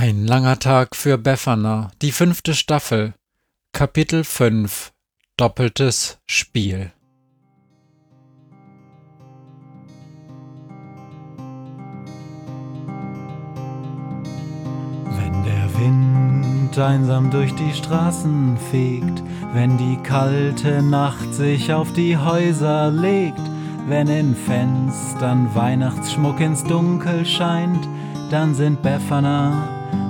Ein langer Tag für Befana, die fünfte Staffel, Kapitel 5 Doppeltes Spiel. Wenn der Wind einsam durch die Straßen fegt, wenn die kalte Nacht sich auf die Häuser legt, wenn in Fenstern Weihnachtsschmuck ins Dunkel scheint, dann sind Befana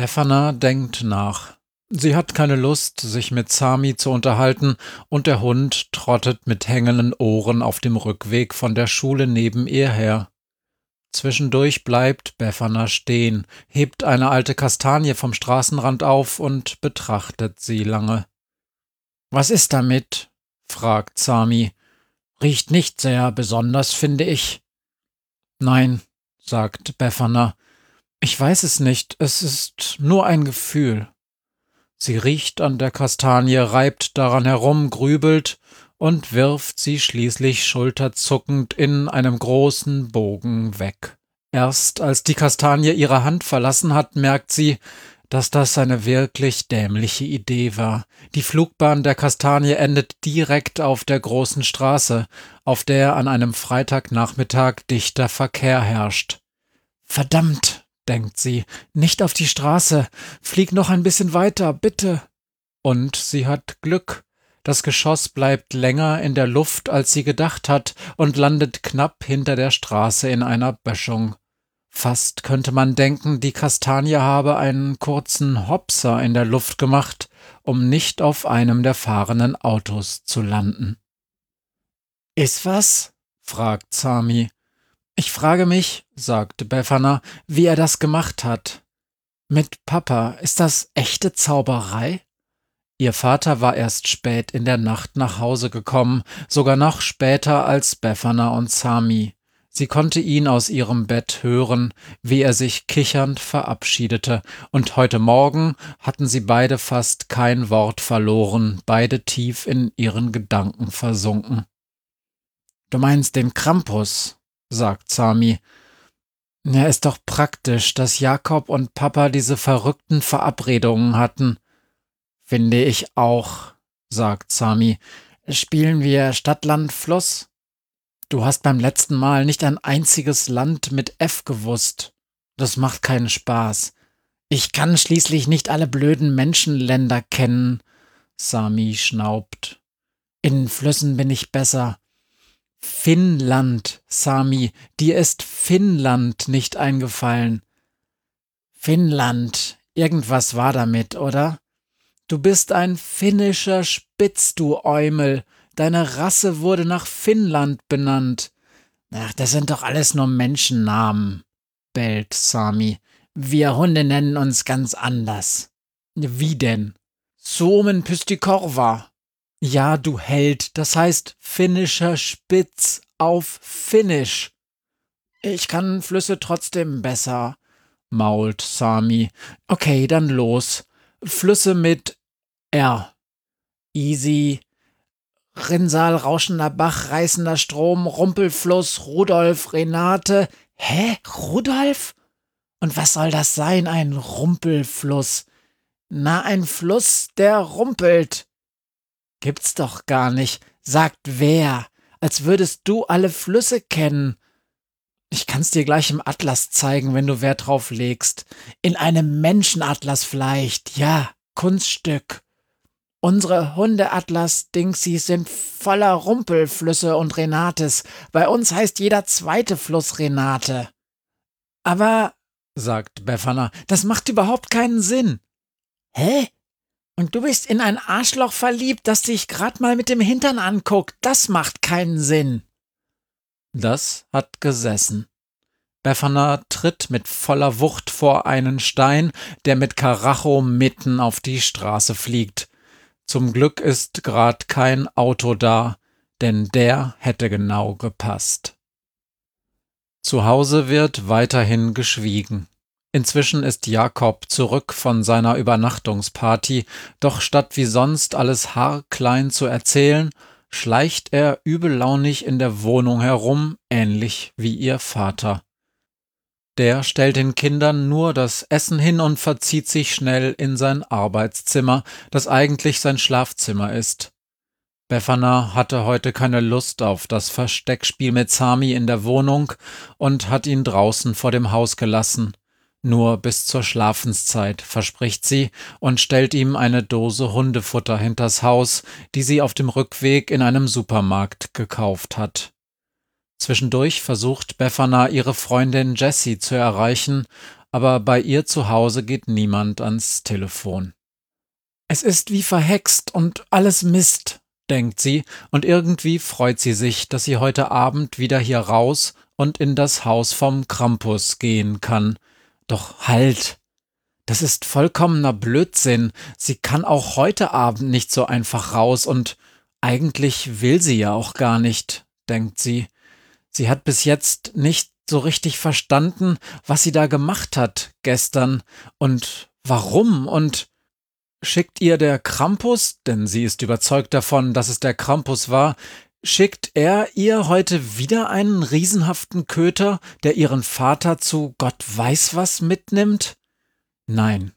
Befana denkt nach. Sie hat keine Lust, sich mit Sami zu unterhalten, und der Hund trottet mit hängenden Ohren auf dem Rückweg von der Schule neben ihr her. Zwischendurch bleibt Befana stehen, hebt eine alte Kastanie vom Straßenrand auf und betrachtet sie lange. Was ist damit? fragt Sami. Riecht nicht sehr besonders, finde ich. Nein, sagt Befana. Ich weiß es nicht, es ist nur ein Gefühl. Sie riecht an der Kastanie, reibt daran herum, grübelt und wirft sie schließlich schulterzuckend in einem großen Bogen weg. Erst als die Kastanie ihre Hand verlassen hat, merkt sie, dass das eine wirklich dämliche Idee war. Die Flugbahn der Kastanie endet direkt auf der großen Straße, auf der an einem Freitagnachmittag dichter Verkehr herrscht. Verdammt, denkt sie, nicht auf die Straße, flieg noch ein bisschen weiter, bitte. Und sie hat Glück. Das Geschoss bleibt länger in der Luft, als sie gedacht hat, und landet knapp hinter der Straße in einer Böschung. Fast könnte man denken, die Kastanie habe einen kurzen Hopser in der Luft gemacht, um nicht auf einem der fahrenden Autos zu landen. Ist was? fragt Sami. Ich frage mich, sagte Befana, wie er das gemacht hat. Mit Papa, ist das echte Zauberei? Ihr Vater war erst spät in der Nacht nach Hause gekommen, sogar noch später als Befana und Sami. Sie konnte ihn aus ihrem Bett hören, wie er sich kichernd verabschiedete, und heute Morgen hatten sie beide fast kein Wort verloren, beide tief in ihren Gedanken versunken. Du meinst den Krampus, sagt Sami. Ja, ist doch praktisch, dass Jakob und Papa diese verrückten Verabredungen hatten. Finde ich auch, sagt Sami. Spielen wir Stadt, Land, Fluss? Du hast beim letzten Mal nicht ein einziges Land mit F gewusst. Das macht keinen Spaß. Ich kann schließlich nicht alle blöden Menschenländer kennen. Sami schnaubt. In Flüssen bin ich besser. Finnland, Sami, dir ist Finnland nicht eingefallen. Finnland, irgendwas war damit, oder? Du bist ein finnischer Spitz, du Eumel. Deine Rasse wurde nach Finnland benannt. Ach, das sind doch alles nur Menschennamen, bellt Sami. Wir Hunde nennen uns ganz anders. Wie denn? Suomen Pystikorva. Ja, du Held, das heißt finnischer Spitz auf Finnisch. Ich kann Flüsse trotzdem besser, mault Sami. Okay, dann los. Flüsse mit R. Easy. Rinnsal, rauschender Bach, reißender Strom, Rumpelfluss, Rudolf, Renate. Hä? Rudolf? Und was soll das sein, ein Rumpelfluss? Na, ein Fluss, der rumpelt. Gibt's doch gar nicht. Sagt wer? Als würdest du alle Flüsse kennen. Ich kann's dir gleich im Atlas zeigen, wenn du Wert drauf legst. In einem Menschenatlas vielleicht, ja, Kunststück. Unsere Hundeatlas-Dingsies sind voller Rumpelflüsse und Renates. Bei uns heißt jeder zweite Fluss Renate. Aber, sagt Befana, das macht überhaupt keinen Sinn. Hä? Und du bist in ein Arschloch verliebt, das dich grad mal mit dem Hintern anguckt. Das macht keinen Sinn. Das hat gesessen. Befana tritt mit voller Wucht vor einen Stein, der mit Karacho mitten auf die Straße fliegt. Zum Glück ist grad kein Auto da, denn der hätte genau gepasst. Zu Hause wird weiterhin geschwiegen. Inzwischen ist Jakob zurück von seiner Übernachtungsparty, doch statt wie sonst alles haarklein zu erzählen, schleicht er übellaunig in der Wohnung herum, ähnlich wie ihr Vater. Der stellt den Kindern nur das Essen hin und verzieht sich schnell in sein Arbeitszimmer, das eigentlich sein Schlafzimmer ist. Befana hatte heute keine Lust auf das Versteckspiel mit Sami in der Wohnung und hat ihn draußen vor dem Haus gelassen. Nur bis zur Schlafenszeit, verspricht sie und stellt ihm eine Dose Hundefutter hinters Haus, die sie auf dem Rückweg in einem Supermarkt gekauft hat. Zwischendurch versucht Befana ihre Freundin Jessie zu erreichen, aber bei ihr zu Hause geht niemand ans Telefon. Es ist wie verhext und alles Mist, denkt sie, und irgendwie freut sie sich, dass sie heute Abend wieder hier raus und in das Haus vom Krampus gehen kann. Doch halt! Das ist vollkommener Blödsinn. Sie kann auch heute Abend nicht so einfach raus und eigentlich will sie ja auch gar nicht, denkt sie. Sie hat bis jetzt nicht so richtig verstanden, was sie da gemacht hat gestern und warum und schickt ihr der Krampus, denn sie ist überzeugt davon, dass es der Krampus war, schickt er ihr heute wieder einen riesenhaften Köter, der ihren Vater zu Gott weiß was mitnimmt? Nein,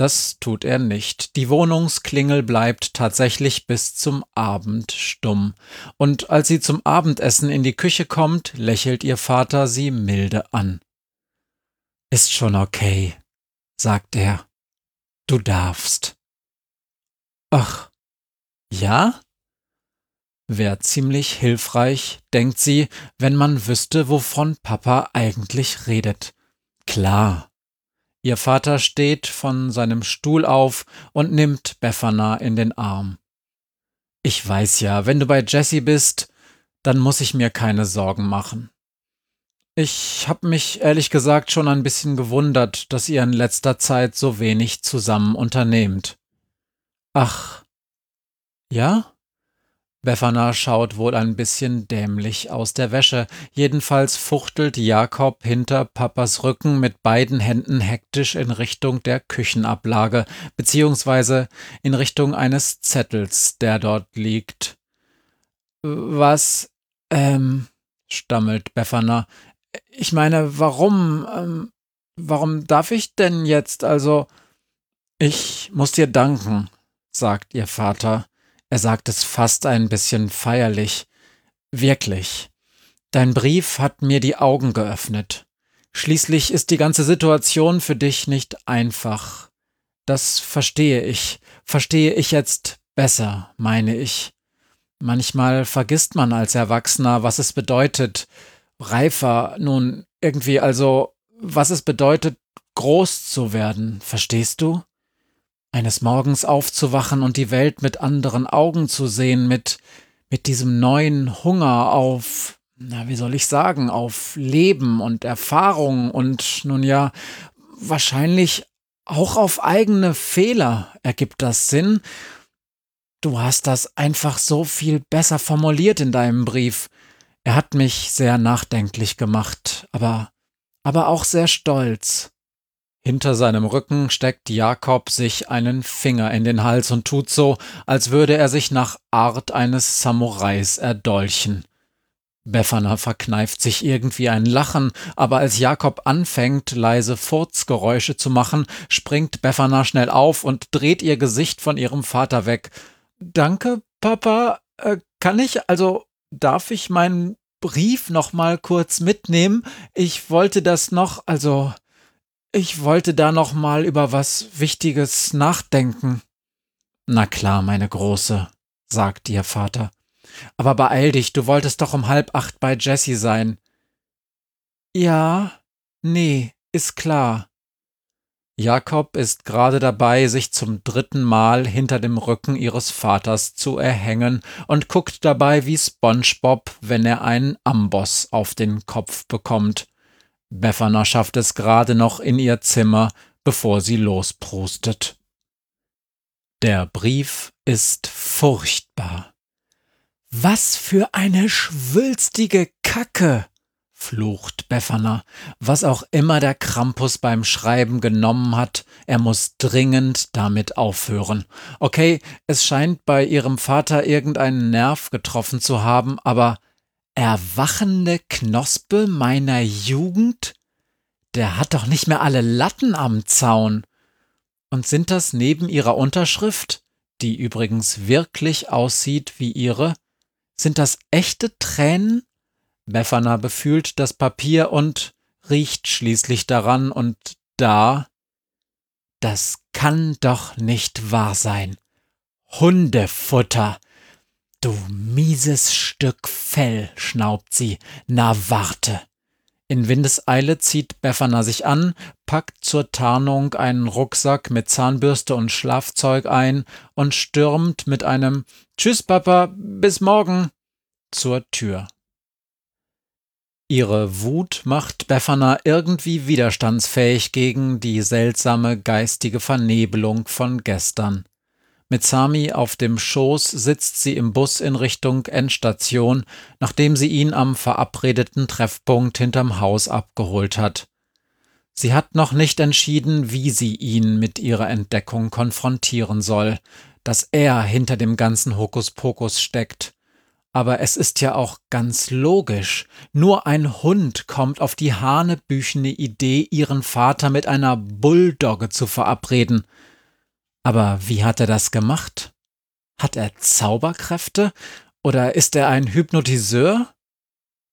das tut er nicht. Die Wohnungsklingel bleibt tatsächlich bis zum Abend stumm. Und als sie zum Abendessen in die Küche kommt, lächelt ihr Vater sie milde an. Ist schon okay, sagt er. Du darfst. Ach, ja? Wär ziemlich hilfreich, denkt sie, wenn man wüsste, wovon Papa eigentlich redet. Klar, Ihr Vater steht von seinem Stuhl auf und nimmt Befana in den Arm. Ich weiß ja, wenn du bei Jessie bist, dann muss ich mir keine Sorgen machen. Ich hab mich ehrlich gesagt schon ein bisschen gewundert, dass ihr in letzter Zeit so wenig zusammen unternehmt. Ach. Ja? Befana schaut wohl ein bisschen dämlich aus der Wäsche. Jedenfalls fuchtelt Jakob hinter Papas Rücken mit beiden Händen hektisch in Richtung der Küchenablage, beziehungsweise in Richtung eines Zettels, der dort liegt. Was, ähm, stammelt Befana. Ich meine, warum, ähm, warum darf ich denn jetzt, also, ich muss dir danken, sagt ihr Vater. Er sagt es fast ein bisschen feierlich. Wirklich. Dein Brief hat mir die Augen geöffnet. Schließlich ist die ganze Situation für dich nicht einfach. Das verstehe ich. Verstehe ich jetzt besser, meine ich. Manchmal vergisst man als Erwachsener, was es bedeutet, reifer, nun irgendwie also, was es bedeutet, groß zu werden, verstehst du? Eines Morgens aufzuwachen und die Welt mit anderen Augen zu sehen, mit, mit diesem neuen Hunger auf, na, wie soll ich sagen, auf Leben und Erfahrung und nun ja, wahrscheinlich auch auf eigene Fehler ergibt das Sinn. Du hast das einfach so viel besser formuliert in deinem Brief. Er hat mich sehr nachdenklich gemacht, aber, aber auch sehr stolz. Hinter seinem Rücken steckt Jakob sich einen Finger in den Hals und tut so, als würde er sich nach Art eines Samurais erdolchen. Befana verkneift sich irgendwie ein Lachen, aber als Jakob anfängt, leise Furzgeräusche zu machen, springt Befana schnell auf und dreht ihr Gesicht von ihrem Vater weg. Danke, Papa. Äh, kann ich, also darf ich meinen Brief noch mal kurz mitnehmen? Ich wollte das noch, also ich wollte da noch mal über was Wichtiges nachdenken. Na klar, meine Große, sagt ihr Vater. Aber beeil dich, du wolltest doch um halb acht bei Jessie sein. Ja, nee, ist klar. Jakob ist gerade dabei, sich zum dritten Mal hinter dem Rücken ihres Vaters zu erhängen und guckt dabei wie SpongeBob, wenn er einen Amboss auf den Kopf bekommt. Befana schafft es gerade noch in ihr Zimmer, bevor sie losprustet. Der Brief ist furchtbar. Was für eine schwülstige Kacke! flucht Befana. Was auch immer der Krampus beim Schreiben genommen hat, er muss dringend damit aufhören. Okay, es scheint bei ihrem Vater irgendeinen Nerv getroffen zu haben, aber erwachende Knospe meiner Jugend? Der hat doch nicht mehr alle Latten am Zaun. Und sind das neben ihrer Unterschrift, die übrigens wirklich aussieht wie ihre, sind das echte Tränen? Befana befühlt das Papier und riecht schließlich daran und da. Das kann doch nicht wahr sein. Hundefutter. Du mieses Stück Fell, schnaubt sie. Na warte. In Windeseile zieht Befana sich an, packt zur Tarnung einen Rucksack mit Zahnbürste und Schlafzeug ein und stürmt mit einem Tschüss, Papa, bis morgen zur Tür. Ihre Wut macht Befana irgendwie widerstandsfähig gegen die seltsame geistige Vernebelung von gestern. Mit Sami auf dem Schoß sitzt sie im Bus in Richtung Endstation, nachdem sie ihn am verabredeten Treffpunkt hinterm Haus abgeholt hat. Sie hat noch nicht entschieden, wie sie ihn mit ihrer Entdeckung konfrontieren soll, dass er hinter dem ganzen Hokuspokus steckt. Aber es ist ja auch ganz logisch. Nur ein Hund kommt auf die hanebüchene Idee, ihren Vater mit einer Bulldogge zu verabreden. Aber wie hat er das gemacht? Hat er Zauberkräfte? Oder ist er ein Hypnotiseur?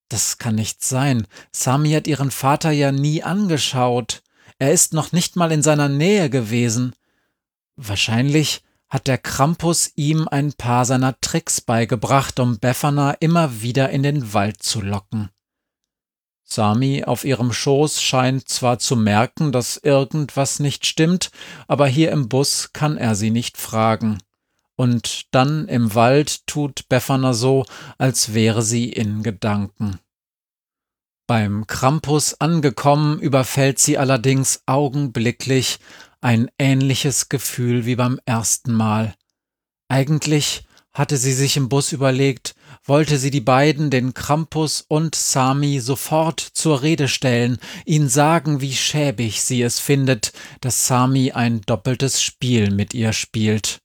Das kann nicht sein. Sami hat ihren Vater ja nie angeschaut. Er ist noch nicht mal in seiner Nähe gewesen. Wahrscheinlich hat der Krampus ihm ein paar seiner Tricks beigebracht, um Befana immer wieder in den Wald zu locken. Sami auf ihrem Schoß scheint zwar zu merken, dass irgendwas nicht stimmt, aber hier im Bus kann er sie nicht fragen. Und dann im Wald tut Befana so, als wäre sie in Gedanken. Beim Krampus angekommen, überfällt sie allerdings augenblicklich ein ähnliches Gefühl wie beim ersten Mal. Eigentlich hatte sie sich im Bus überlegt, wollte sie die beiden, den Krampus und Sami, sofort zur Rede stellen, ihnen sagen, wie schäbig sie es findet, dass Sami ein doppeltes Spiel mit ihr spielt.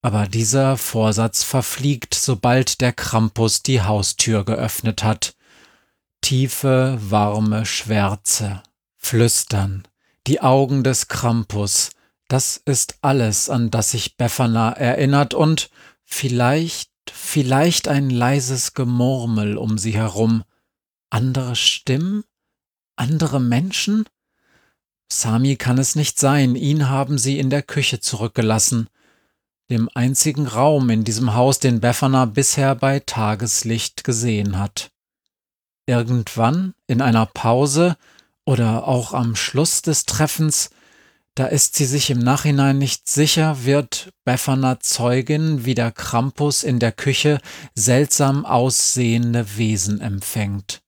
Aber dieser Vorsatz verfliegt, sobald der Krampus die Haustür geöffnet hat. Tiefe, warme Schwärze, Flüstern, die Augen des Krampus, das ist alles, an das sich Befana erinnert und vielleicht, vielleicht ein leises Gemurmel um sie herum. Andere Stimmen? Andere Menschen? Sami kann es nicht sein, ihn haben sie in der Küche zurückgelassen, dem einzigen Raum in diesem Haus, den Befana bisher bei Tageslicht gesehen hat. Irgendwann, in einer Pause, oder auch am Schluss des Treffens, da ist sie sich im Nachhinein nicht sicher, wird Befana Zeugin, wie der Krampus in der Küche seltsam aussehende Wesen empfängt.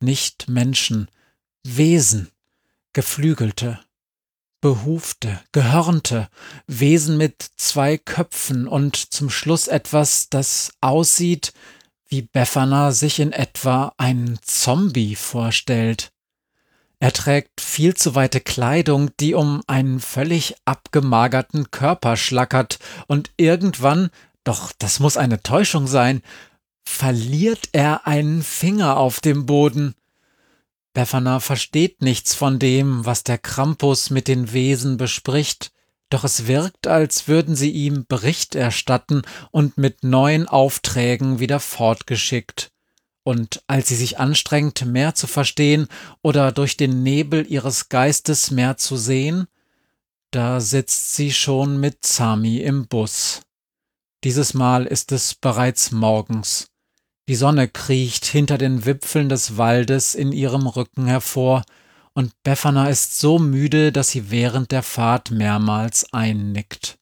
Nicht Menschen, Wesen, Geflügelte, Behufte, Gehörnte, Wesen mit zwei Köpfen und zum Schluss etwas, das aussieht, wie Befana sich in etwa einen Zombie vorstellt. Er trägt viel zu weite Kleidung, die um einen völlig abgemagerten Körper schlackert, und irgendwann, doch das muss eine Täuschung sein, verliert er einen Finger auf dem Boden. Befana versteht nichts von dem, was der Krampus mit den Wesen bespricht, doch es wirkt, als würden sie ihm Bericht erstatten und mit neuen Aufträgen wieder fortgeschickt. Und als sie sich anstrengt, mehr zu verstehen oder durch den Nebel ihres Geistes mehr zu sehen, da sitzt sie schon mit Sami im Bus. Dieses Mal ist es bereits morgens. Die Sonne kriecht hinter den Wipfeln des Waldes in ihrem Rücken hervor, und Befana ist so müde, dass sie während der Fahrt mehrmals einnickt.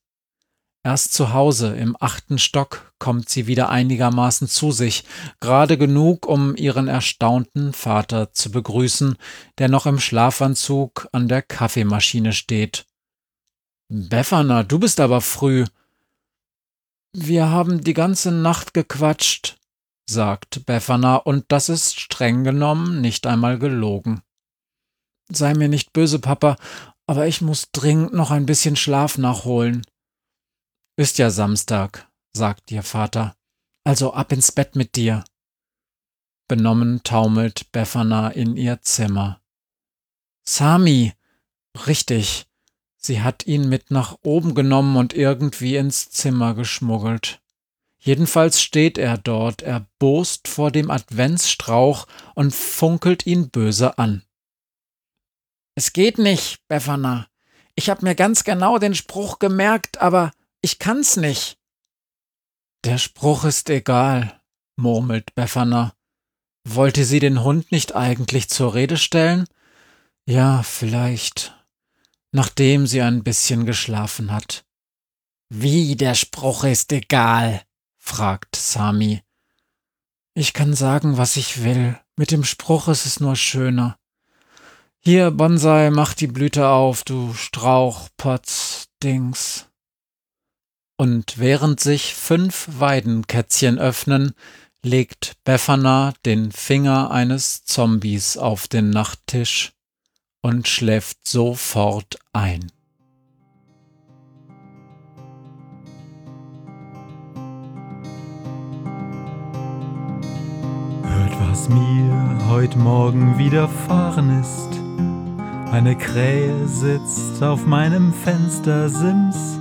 Erst zu Hause im achten Stock kommt sie wieder einigermaßen zu sich, gerade genug, um ihren erstaunten Vater zu begrüßen, der noch im Schlafanzug an der Kaffeemaschine steht. Befana, du bist aber früh. Wir haben die ganze Nacht gequatscht, sagt Befana, und das ist streng genommen nicht einmal gelogen. Sei mir nicht böse, Papa, aber ich muss dringend noch ein bisschen Schlaf nachholen. Ist ja Samstag, sagt ihr Vater. Also ab ins Bett mit dir. Benommen taumelt Befana in ihr Zimmer. Sami! Richtig. Sie hat ihn mit nach oben genommen und irgendwie ins Zimmer geschmuggelt. Jedenfalls steht er dort, erbost vor dem Adventsstrauch und funkelt ihn böse an. Es geht nicht, Befana. Ich hab mir ganz genau den Spruch gemerkt, aber ich kann's nicht. Der Spruch ist egal, murmelt Befana. Wollte sie den Hund nicht eigentlich zur Rede stellen? Ja, vielleicht. Nachdem sie ein bisschen geschlafen hat. Wie der Spruch ist egal, fragt Sami. Ich kann sagen, was ich will. Mit dem Spruch ist es nur schöner. Hier, Bonsai, mach die Blüte auf, du Strauch, Potz, Dings und während sich fünf Weidenkätzchen öffnen, legt Befana den Finger eines Zombies auf den Nachttisch und schläft sofort ein. Hört, was mir heute Morgen widerfahren ist. Eine Krähe sitzt auf meinem Fenstersims